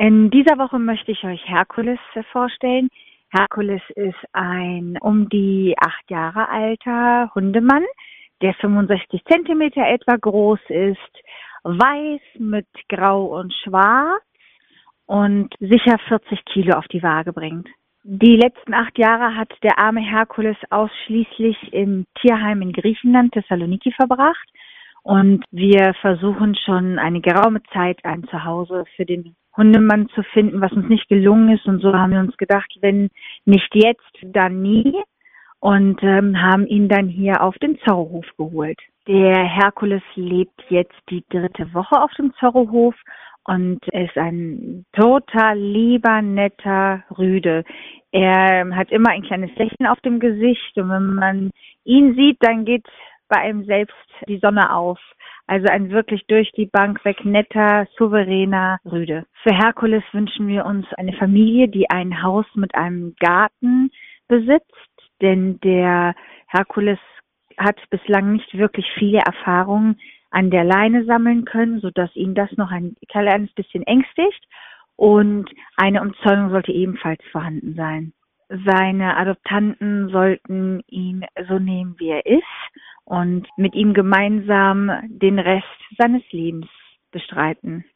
In dieser Woche möchte ich euch Herkules vorstellen. Herkules ist ein um die acht Jahre alter Hundemann, der 65 Zentimeter etwa groß ist, weiß mit grau und schwarz und sicher 40 Kilo auf die Waage bringt. Die letzten acht Jahre hat der arme Herkules ausschließlich im Tierheim in Griechenland, Thessaloniki, verbracht. Und wir versuchen schon eine geraume Zeit ein Zuhause für den Hundemann zu finden, was uns nicht gelungen ist. Und so haben wir uns gedacht, wenn nicht jetzt, dann nie. Und ähm, haben ihn dann hier auf den Zorrohof geholt. Der Herkules lebt jetzt die dritte Woche auf dem Zorrohof und ist ein total lieber, netter Rüde. Er hat immer ein kleines Lächeln auf dem Gesicht und wenn man ihn sieht, dann geht bei ihm selbst die Sonne auf. Also ein wirklich durch die Bank weg netter, souveräner Rüde. Für Herkules wünschen wir uns eine Familie, die ein Haus mit einem Garten besitzt, denn der Herkules hat bislang nicht wirklich viele Erfahrungen an der Leine sammeln können, sodass ihn das noch ein kleines bisschen ängstigt. Und eine Umzäunung sollte ebenfalls vorhanden sein. Seine Adoptanten sollten ihn so nehmen, wie er ist und mit ihm gemeinsam den Rest seines Lebens bestreiten.